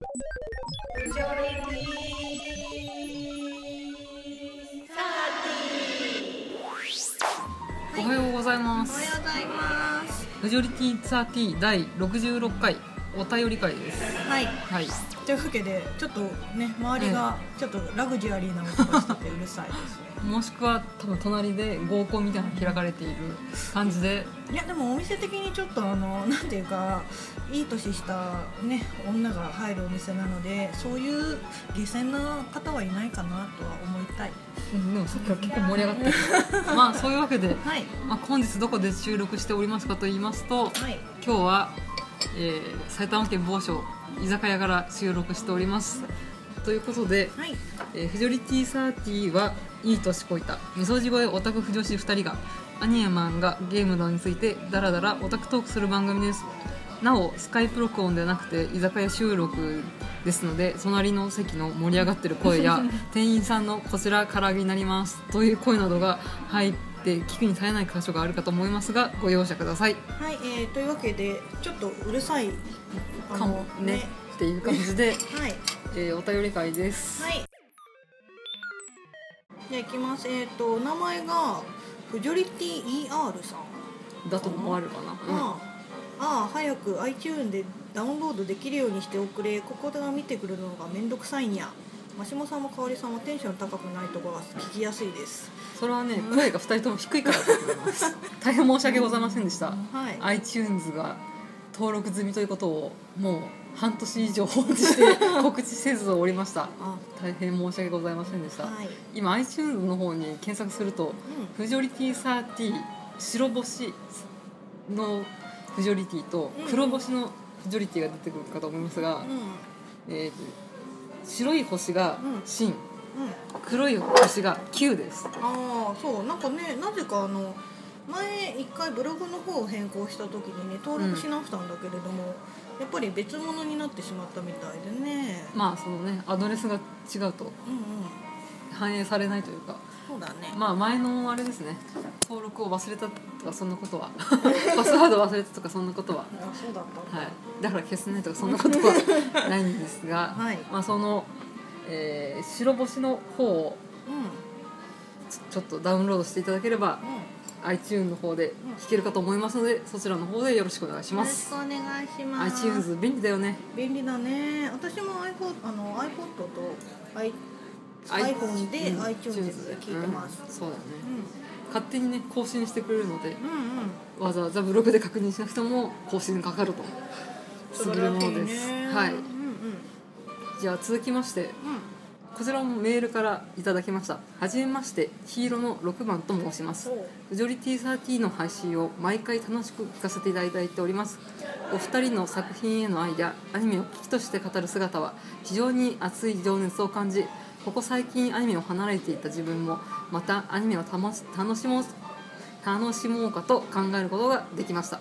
おはようございますおはようございます。フジョリティ30第66回お便り会ですはい。はいというわけでちょっとね周りがちょっとラグジュアリーな音がしててうるさいですね。もしくは多分隣で合コンみたいなのが開かれている感じで。いやでもお店的にちょっとあのなんていうかいい年したね女が入るお店なのでそういう下船な方はいないかなとは思いたい。うんでもさっきから結構盛り上がってる。まあそういうわけで、はい。まあ、本日どこで収録しておりますかと言いますとはい。今日は、えー埼玉県某所居酒屋から収録しております。ということで、はい。えーフジョリティサーティはいい年こいたみそじ声オタク不女子2人がアニメ漫画ゲームなどについてダラダラオタクトークする番組です。なおスカイプ録音ではなくて居酒屋収録ですので隣の席の盛り上がってる声や 店員さんのこちら唐揚げになります。という声などが入って聞くに耐えない箇所があるかと思いますがご容赦くださいはい、えー、というわけでちょっとうるさいあかもねっていう感じで、はいえーお便り会です、はい。じゃあ行きます。えっ、とお名前がフジョリティ ER さん。だと思われるかな、うんああ早く iTune でダウンロードできるようにしておくれ。ここが見てくるのがめんどくさいんや。マシモさんもかおりさんもテンション高くないところが聞きやすいです。それはね声が2人とも低いからだと思います 大変申し訳ございませんでした、はい。iTunes が登録済みということをもう半年以上放置して 告知せずおりましたあ大変申し訳ございませんでした、はい。今 iTunes の方に検索するとうフジョリティ30白星のフジョリティとうん黒星のフジョリティが出てくるかと思いますが、ん。うん。えー白い星がうん。新、うん。黒い星が9です。ああそう。なんかねなぜかあの前一回ブログの方を変更した時にね登録し直したんだけれども、やっぱり別物になってしまったみたいでね。まあそのねアドレスが違うとうんうん。反映されないというか。そうだね、まあ前のあれですね登録を忘れたとかそんなことは？パスワード忘れたとかそんなことは？あそうだったんだはい。だから消せないとかそんなことはないんですが、はい。まあその、えー白星の方をうちちょっとダウンロードしていただければんうん。iTunes の方で聴けるかと思いますのでそちらの方でよろしくお願いしよろしますくお願いします。iTunes 便利だよね。便利だね。私も iPhone あの iPod と i iPhone で iTunes で聞いてます、うん。そうだよね。うん、勝手にね更新してくれるのでうんうん。わざわざブログで確認しなくても更新かかると優れるものです、はい。うんうん。じゃあ続きましてうん。こちらもメールからいただきました。はじめまして黄色の6番と申します。フジョリティ30の配信を毎回楽しく聞かせていただいております。お二人の作品への愛やアニメを危機として語る姿は非常に熱い情熱を感じここ最近アニメを離れていた自分もまたアニメを楽し楽しもう楽しもうかと考えることができました、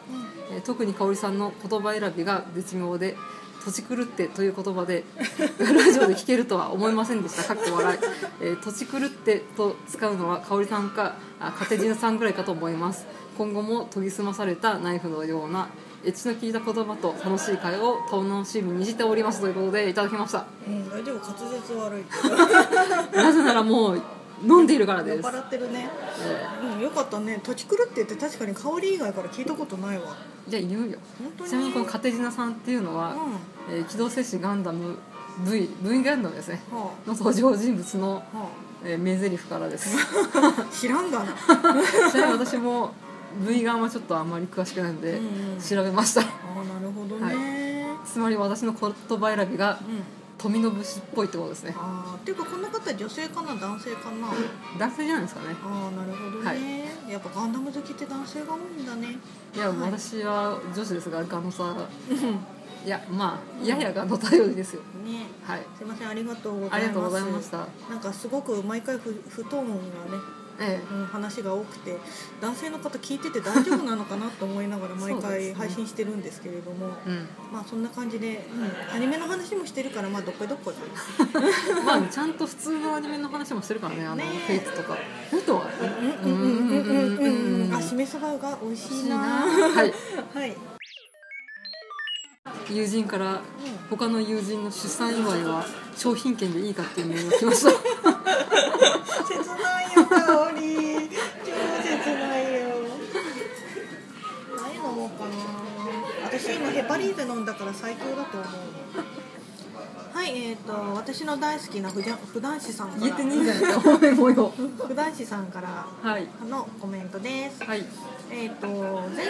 えー特に香織さんの言葉選びが絶妙で「土地狂って」という言葉で ラジオで聞けるとは思いませんでした。かっこ笑い、えー土地狂ってと使うのは香織さんかあカテジナさんぐらいかと思います。今後も研ぎ澄まされたナイフのようなエッチの効いた言葉と楽しい会を楽しみにしておりますということでいただきました。うん、大丈夫滑舌悪い。なぜならもう飲んでいるから酔っです、払ってるね。えうんよかったね。土地狂ってって確かに香り以外から聞いたことないわ。ーじゃあ言うよ。本当に。ちなみにこのカテジナさんっていうのは、うん。えー機動戦士ガンダム V, v ガンダムですね。はの登場人物の、あ、はえー名台詞からです。あ、知らんがな。ちなみに私も V ガンはちょっとあんまり詳しくないので、うんうん。調べました。ああなるほどね、つまり私の言葉選びがうん富の武士っぽいってことですね。ああっていうかこの方女性かな男性かな？男性じゃないですかね。ああなるほどね、やっぱガンダム好きって男性が多いんだね。いや、はい。私は女子ですがガノさうん。いやまあややガノ頼りですよ。ね。はい。すいませんありがとうございます。ありがとうございました。なんかすごく毎回不不トーンがね、えうん、話が多くて男性の方聞いてて大丈夫なのかなと思いながら毎回配信してるんですけれども、まあそんな感じで、うん、アニメの話もしてるからまあどっこいどっこい。まあ ちゃんと普通のアニメの話もしてるからねあのねフェイツとか。フェイトはうんうんうんうんうんうんうん。あしめ鯖が美味しいな。はい。はい。友人から他の友人の出産祝いは商品券でいいかっていうメールが来ました2人で飲んだから最強だと思う。はいえーと、私の大好きな普段師さんから。ね普段師さんからのコメントです、はい、えっ、ー、と前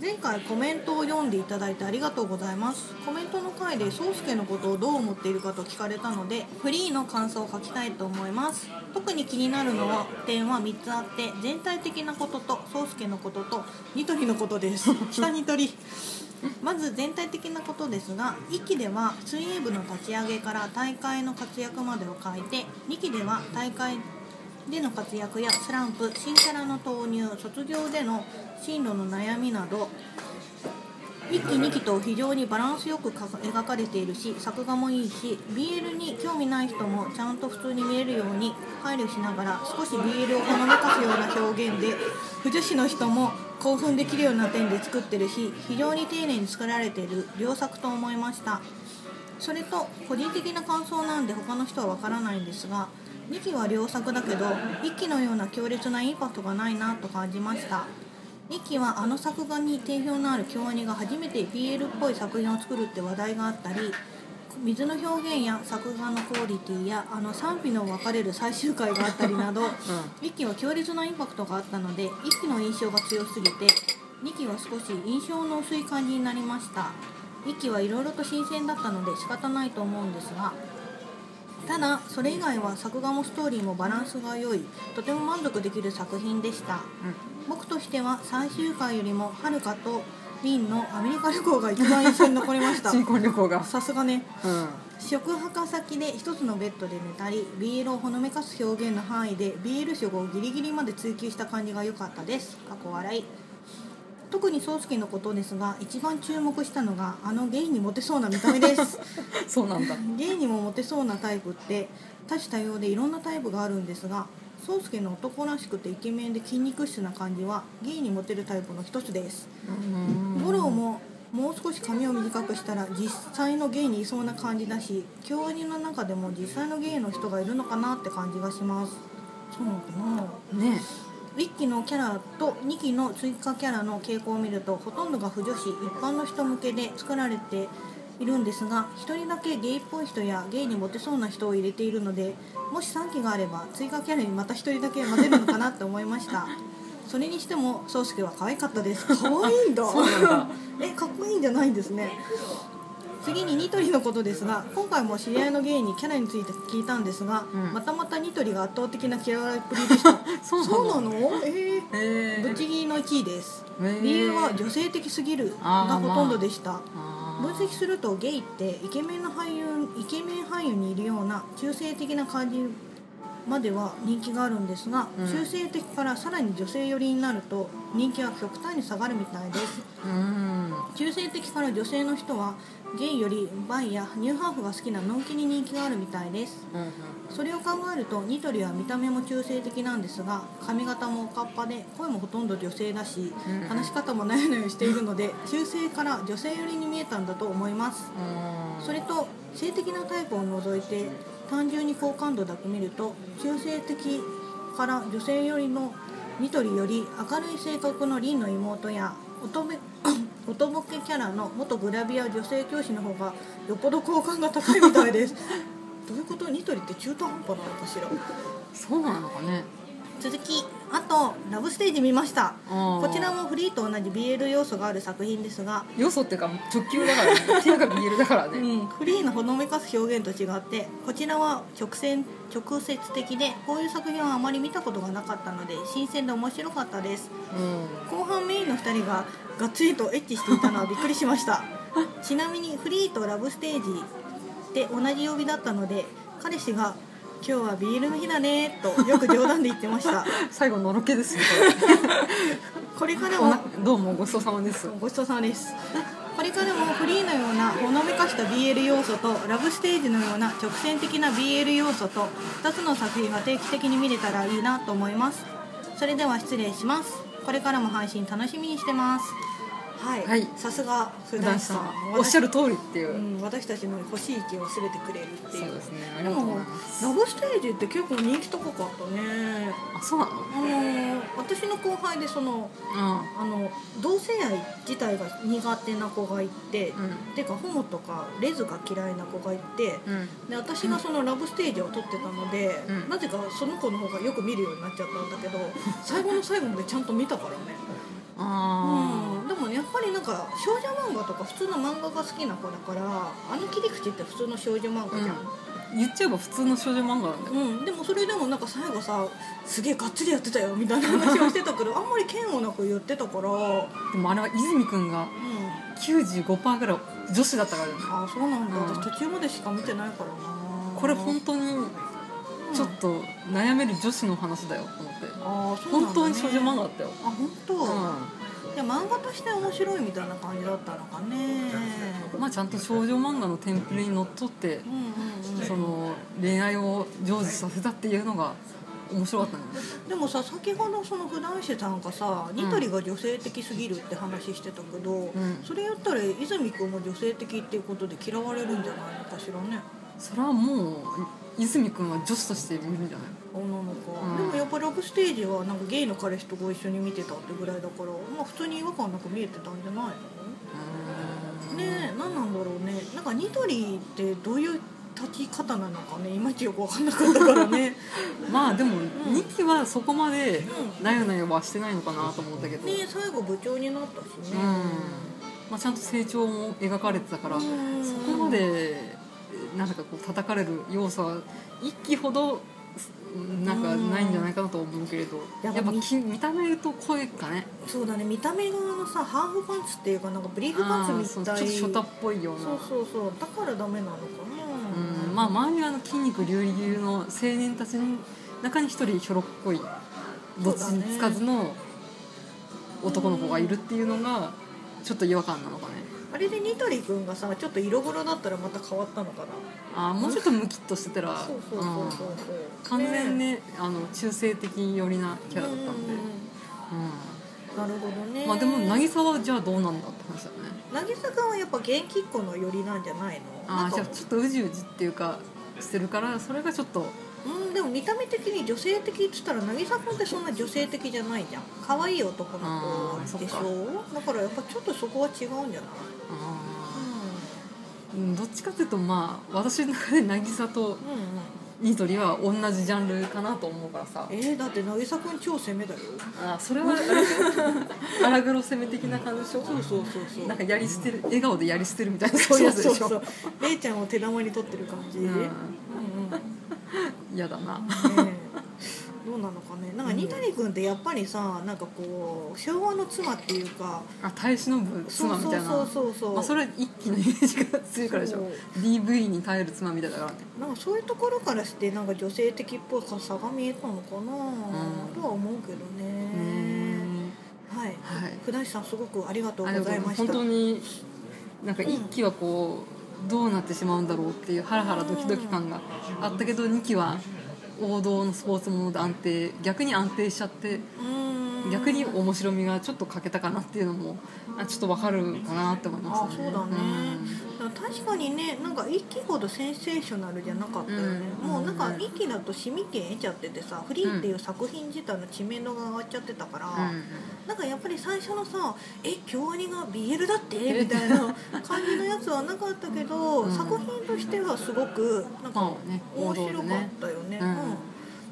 前回コメントを読んでいただいてありがとうございます。コメントの回で宗介のことをどう思っているかと聞かれたのでフリーの感想を書きたいと思います。特に気になるのは点は3つあって全体的なことと宗介のこととニトリのことです。北ニトリ。まず全体的なことですが1期では水泳部の立ち上げから大会の活躍までを書いて2期では大会での活躍やスランプ新キャラの投入卒業での進路の悩みなど1期2期と非常にバランスよく描かれているし作画もいいし BL に興味ない人もちゃんと普通に見えるように配慮しながら少し BL をほのめかすような表現で不女子の人も興奮できるような点で作ってるし非常に丁寧に作られている良作と思いました。それと個人的な感想なんで他の人はわからないんですが2期は良作だけど1期のような強烈なインパクトがないなと感じました。2期はあの作画に定評のある京アニが初めて BL っぽい作品を作るって話題があったり水の表現や作画のクオリティやあの賛否の分かれる最終回があったりなど、1期は強烈なインパクトがあったので1期の印象が強すぎて2期は少し印象の薄い感じになりました。1期はいろいろと新鮮だったので仕方ないと思うんですがただそれ以外は作画もストーリーもバランスが良い。とても満足できる作品でした。僕としては最終回よりもはるかとリンのアメリカ旅行が一番印象に残りました。新婚旅行が。さすがね。うん。宿泊先で一つのベッドで寝たり BL をほのめかす表現の範囲で BL 色をギリギリまで追求した感じが良かったです。過去笑い特に宗介のことですが一番注目したのがあのゲイにモテそうな見た目です。そうなんだ。ゲイにもモテそうなタイプって多種多様でいろんなタイプがあるんですが宗介の男らしくてイケメンで筋肉質な感じはゲイにモテるタイプの一つです。うん。五郎ももう少し髪を短くしたら実際のゲイにいそうな感じだし京アニの中でも実際のゲイの人がいるのかなって感じがします。そうなのかな。ね1期のキャラと2期の追加キャラの傾向を見るとほとんどが不女子一般の人向けで作られているんですが1人だけゲイっぽい人やゲイにモテそうな人を入れているのでもし3期があれば追加キャラにまた1人だけ混ぜるのかなって思いました。それにしても宗介は可愛かったです。可愛いんだえかっこいいんじゃないんですね次にニトリのことですが今回も知り合いの芸にキャラについて聞いたんですが、うん。またまたニトリが圧倒的な嫌われっぷりでした。そうなの？ええぶっちぎりの1位です。へー。理由は女性的すぎるがほとんどでした、分析するとゲイってイケメンの俳優イケメン俳優にいるような中性的な感じまでは人気があるんですが、うん。中性的からさらに女性寄りになると人気は極端に下がるみたいです。うん。中性的から女性の人はゲイよりバイやニューハーフが好きなのんきに人気があるみたいです。うんうん。それを考えるとニトリは見た目も中性的なんですが髪型もおかっぱで声もほとんど女性だし、うん。話し方もなよなよしているので中性から女性寄りに見えたんだと思います。うん。それと性的なタイプを除いて単純に好感度だけ見ると中性的から女性寄りのニトリより明るい性格のリンの妹や乙女乙ボケキャラの元グラビア女性教師の方がよっぽど好感が高いみたいです。どういうこと？ニトリって中途半端なのかしら？そうなのかね。続きあとラブステージ見ました。こちらもフリーと同じ BL 要素がある作品ですが。要素っていうか直球だからね。BL だからね。うん、フリーのほのめかす表現と違ってこちらは直線直接的でこういう作品はあまり見たことがなかったので新鮮で面白かったです。うん。後半メインの2人ががっつりとエッチしていたのはびっくりしました。ちなみにフリーとラブステージで同じ曜日だったので彼氏が「今日は BL の日だね」とよく冗談で言ってました。最後のろけですね これからもどうもごちそうさまです。ごちそうさまです。これからもフリーのようなほのめかした BL 要素とラブステージのような直線的な BL 要素と2つの作品が定期的に見れたらいいなと思います。それでは失礼します。これからも配信楽しみにしてますはい、はい。さすが普普段さんんおっしゃる通りっていう。う、ん、私たちの欲しい息を全てくれるっていう。そうですね。ありでがとうごもざいます。ラブステージって結構人気高かったね。あそうなの？あの私の後輩でそのうあ。の同性愛自体が苦手な子がいて、んうん。てかホモとかレズが嫌いな子がいてうん。で私がそのラブステージを撮ってたので、うん。なぜかその子の方がよく見るようになっちゃったんだけど最後の最後までちゃんと見たからね、あうん、でもやっぱりなんか少女漫画とか普通の漫画が好きな子だからあの切り口って普通の少女漫画じゃん、あ言っちゃえば普通の少女漫画なんだよ。うん、でもそれでもなんか最後さすげえがっつりやってたよみたいな話をしてたけど あんまり嫌悪なく言ってたから、うん、でもあれは泉くんが95%ぐらい女子だったからね。あそうなんだ、うん。私途中までしか見てないからな。これ本当にちょっと悩める女子の話だよと思って。あーそうね、本当に少女漫画だったよ。あ本当、ういや漫画として面白いみたいな感じだったのかね。んまあちゃんと少女漫画のテンプレにのっとってうんうんうん。その恋愛を成就させたっていうのが面白かったね。でもさ先ほどその普段師さんがさニトリが女性的すぎるって話してたけど、ん。それ言ったら泉君も女性的っていうことで嫌われるんじゃないのかしらね。それはもう泉くんは女子として見るんじゃない？女の子、うん。でもやっぱラブステージはなんかゲイの彼氏とご一緒に見てたってぐらいだからまあ普通に違和感なく見えてたんじゃないの？ねえ何なんだろうね。なんかニトリってどういう立ち方なのかね？いまいちよく分かんなかったからね。まあでもん2期はそこまでうなよなよはしてないのかなと思ったけど、ねえ最後部長になったしね。うん。まあ、ちゃんと成長も描かれてたから、うん。そこまでなんかこう叩かれる要素は1期ほどなんかないんじゃないかなと思うけれど、やっぱき見た目と声かね。そうだね見た目があのさハーフパンツっていうかなんかブリーフパンツみたい。ょっとショタっぽいような。そうそうそう。だからダメなのかなうんまあ周りはあの筋肉隆々の青年たちの中に一人ひょろっこいどっちにつかずの男の子がいるっていうのがちょっと違和感なのかねあれでニトリ君がさちょっと色黒だったらまた変わったのかな？あーもうちょっとムキッとしてたらそうそうそうそうう。ん。そう完全ねねあの中性的寄りなキャラだったんで、うんなるほどね。うんまあでも渚はじゃあどうなんだって話だよね。渚君はやっぱ元気っ子の寄りなんじゃないの？ああじゃあちょっとうじうじっていうかしてるからそれがちょっとうんでも見た目的に女性的って言ったら渚君ってそんな女性的じゃないじゃん。可愛い男の子でしょ？だからやっぱちょっとそこは違うんじゃない？うんどっちかっていうとまあ私の中で渚とうんうん。うんニトリは同じジャンルかなと思うからさ。えー、だって渚君超攻めだよ。あーそれは 荒黒攻め的な感じでしょ？そうそうそうそう。なんかやり捨てる笑顔でやり捨てるみたいなそうそういうやつでしょ？そうそうレイちゃんを手玉に取ってる感じ、うん。うんうん嫌だな。ねえ。どうなのかね。なんかニタリ君ってやっぱりさなんかこう昭和の妻っていうかあ耐え忍ぶ妻みたいな。そうそうそうそうまあ、それは一気のイメージが強いからでしょ。DV に耐える妻みたいだからね。なんかそういうところからしてなんか女性的っぽさが見えたのかな、とは思うけどうねん。はい。はい。福田さんすごくありがとうございました。本当になんか一期はこうどうなってしまうんだろうっていうハラハラドキドキ感があったけど2期は王道のスポーツもので安定逆に安定しちゃってうん。逆に面白みがちょっと欠けたかなっていうのもあちょっとわかるかなって思いますね。あそうだね、だから確かにねなんか一期ほどセンセーショナルじゃなかったよね、うん。もうなんか一期だと市民権得ちゃっててさフリーっていう作品自体の知名度が上がっちゃってたから、うん。うんなんかやっぱり最初のさ「え京アニが BL だって?」みたいな感じのやつはなかったけど、うん。作品としてはすごくなんか面白かったよね。うん。うん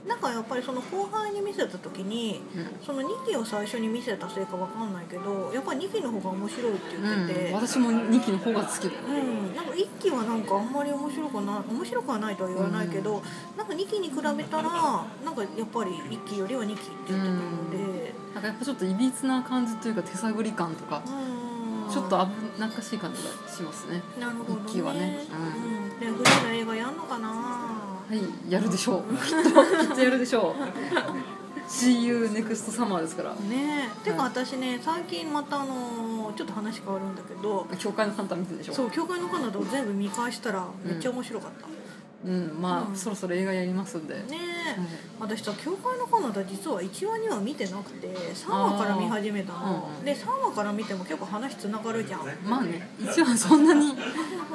なんかやっぱりその後輩に見せた時にうん。その2期を最初に見せたせいかわかんないけどやっぱり2期の方が面白いって言ってて、うん、私も2期の方が好きだよ。うん、なんか1期はなんかあんまり面白くない面白くはないとは言わないけど、なんか2期に比べたらなんかやっぱり1期よりは2期って言ってたので、なんかやっぱちょっといびつな感じというか手探り感とかうん、ちょっと危なっかしい感じがしますね。なるほどね。一期はね。うん、でフリーの映画やんのかなはいやるでしょう。きっときっとやるでしょう。See you next summer ですから。ねえ。てかはい私ね最近またあのちょっと話変わるんだけど教会の簡単見てるでしょそう教会のカナダを全部見返したらめっちゃ面白かった、うんまあ、うん。そろそろ映画やりますんで、ねえ、はい。私さ「教会の彼方」実は1話には見てなくて3話から見始めたの、うんで3話から見ても結構話つながるじゃん。まあね一話そんなに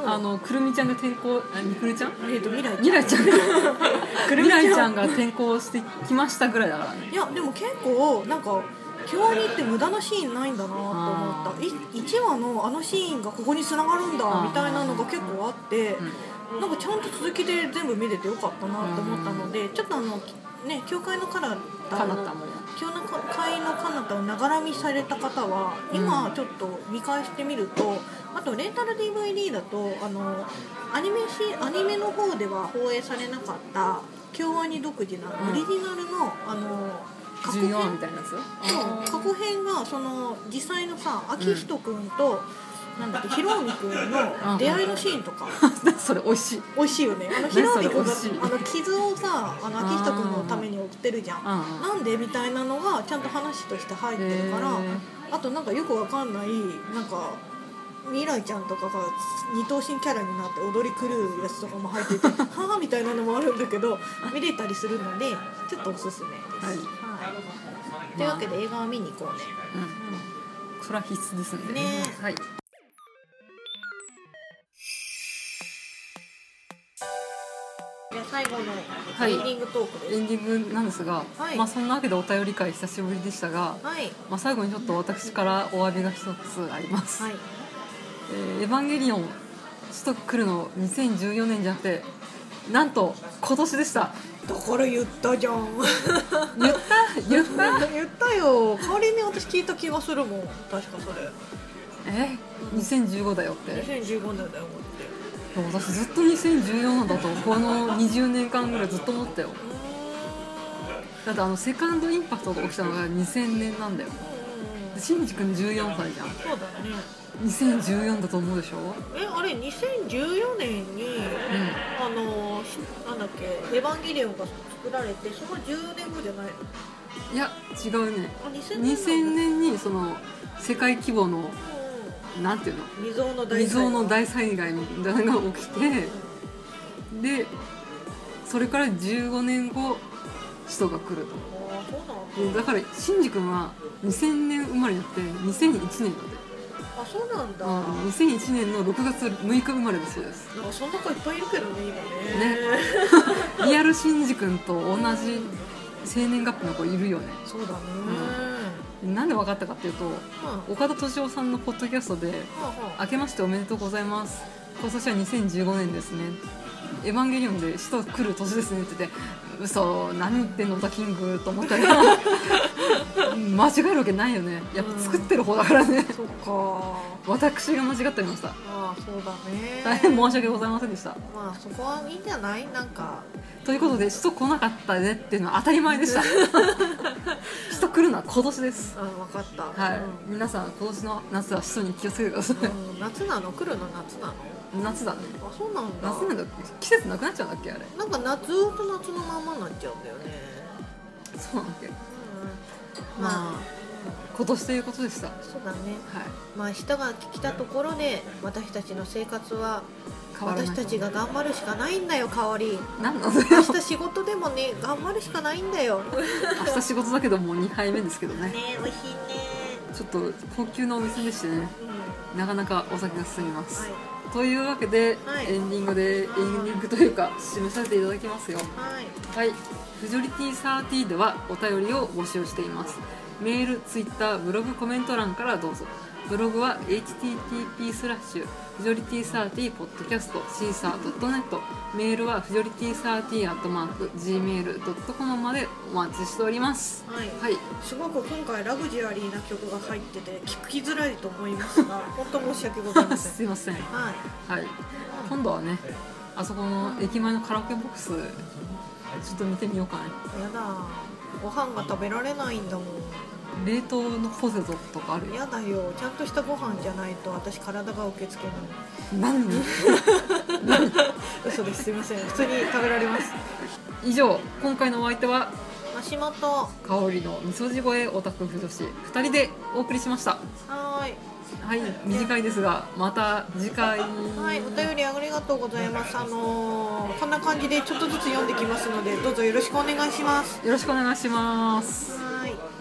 あのくるみちゃんが転校あみくるちゃん？えっ、と未来未来ちゃんが くるみちゃんが転校してきましたぐらいだからね。いやでも結構なんか京アニって無駄なシーンないんだなと思った。い1話のあのシーンがここに繋がるんだみたいなのが結構あってうん。なんかちゃんと続きで全部見れてよかったなと思ったのでちょっとあのね教会のカナダかなったもん教会の彼方をながら見された方は今ちょっと見返してみると、あとレンタル DVD だとあのアニメしアニメの方では放映されなかった京アニ独自なオリジナルの、あの過去14話編みたいな過去編がその実際のさ昭仁君と、なんだっけひろみ君の出会いのシーンとか、それ美味しい。美味しいよね。あのひねろみ君がそれ美味しい？あの傷をさあの昭仁君のために送ってるじゃん。なんでみたいなのがちゃんと話として入ってるから。あとなんかよくわかんないなんか未来ちゃんとかが二頭身キャラになって踊り狂うやつとかも入ってて はあみたいなのもあるんだけど見れたりするのでちょっとおすすめです。はい。はい。というわけで映画を見に行こうね。うん。それは必須ですんでね。はい。じゃあ最後のはい。エンディングトークです。エンディングなんですが、はい。まあそんなわけでお便り会久しぶりでしたが、はい。まあ、最後にちょっと私からお詫びが一つあります、はい。えーエヴァンゲリオンストック来るの2014年じゃなくてなんと今年でしただから言ったじゃん。言った？言った？言ったよ。代わりに私聞いた気がするもん。確かそれ。え？2015だよって2015年だよ思って。私ずっと2014なんだとこの20年間ぐらいずっと思ったよだってあのセカンドインパクトが起きたのが2000年なんだよでシンジ君14歳じゃんそうだね。2014だと思うでしょ？えあれ2014年に、うあのしなんだっけエヴァンゲリオンが作られてその10年後じゃないんいや違うね。あ2000年2000年にその世界規模のうんなんていうの？未曾有の大災害。みたいなのが起きてでそれから15年後人が来ると。だ。からシンジ君は2000年生まれになって2001年だってあそうなんだ、うん。2001年の6月6日生まれだそうです。なんかそんな子いっぱいいるけどね今ね。ね。リアルシンジ君と同じ生年月日の子いるよね。そうだね、なんで分かったかっていうとうん。は岡田敏夫さんのポッドキャストであは「明けましておめでとうございます。今年は2015年ですね。エヴァンゲリオンで使徒来る年ですね」って言って「嘘何言ってんのオタキング」と思ったら 間違えるわけないよね。やっぱ作ってる方だからね。あそっか。私が間違ってました。まあそうだね。大変申し訳ございませんでした。まあそこはいいんじゃない？なんか。ということで使徒来なかったねっていうのは当たり前でした。使徒来るのは今年です。あ分かった。はい、うん。皆さん今年の夏は使徒に気をつけてください。うん夏なの？来るの夏なの？夏だね。あそうなんだ。夏なんだ季節なくなっちゃうんだっけあれ。なんか夏と夏のままになっちゃうんだよね。そうなんだっけ？うんまあまあ今年ということでした。はいそうだね。まあ人が来たところで私たちの生活は私たちが頑張るしかないんだよ代わり。何なんだよ明日仕事でもね頑張るしかないんだよ。明日仕事だけどもう2杯目ですけどね。ね美味しいね。ちょっと高級なお店でしてね。うん。なかなかお酒が進みます、はい。というわけで、はい。エンディングでエンディングというか締めさせていただきますよ。はい。はい、フジョリティ30ではお便りを募集しています。メール、ツイッター、ブログコメント欄からどうぞ。ブログは http スラッシュフジョリティ30ポッドキャストシーサー .net メールはフジョリティ30アットマーク gmail.com までお待ちしております。はいはい、すごく今回ラグジュアリーな曲が入ってて聞きづらいと思いますが 本当申し訳ございませんすいません。はいはい、今度はね、あそこの駅前のカラオケボックスちょっと見てみようかね。やだご飯が食べられないんだもん。冷凍のポテトとかある？よ。やだよ。ちゃんとしたご飯じゃないと私体が受け付けない。何？嘘です。すいません。普通に食べられます。以上、今回のお相手は足元は香りの味噌地声オタク婦女子2人でお送りしましたーいはい短いですがまた次回はい、お便りありがとうございます。あのーこんな感じでちょっとずつ読んできますので、どうぞよろしくお願いします。よろしくお願いしますはい。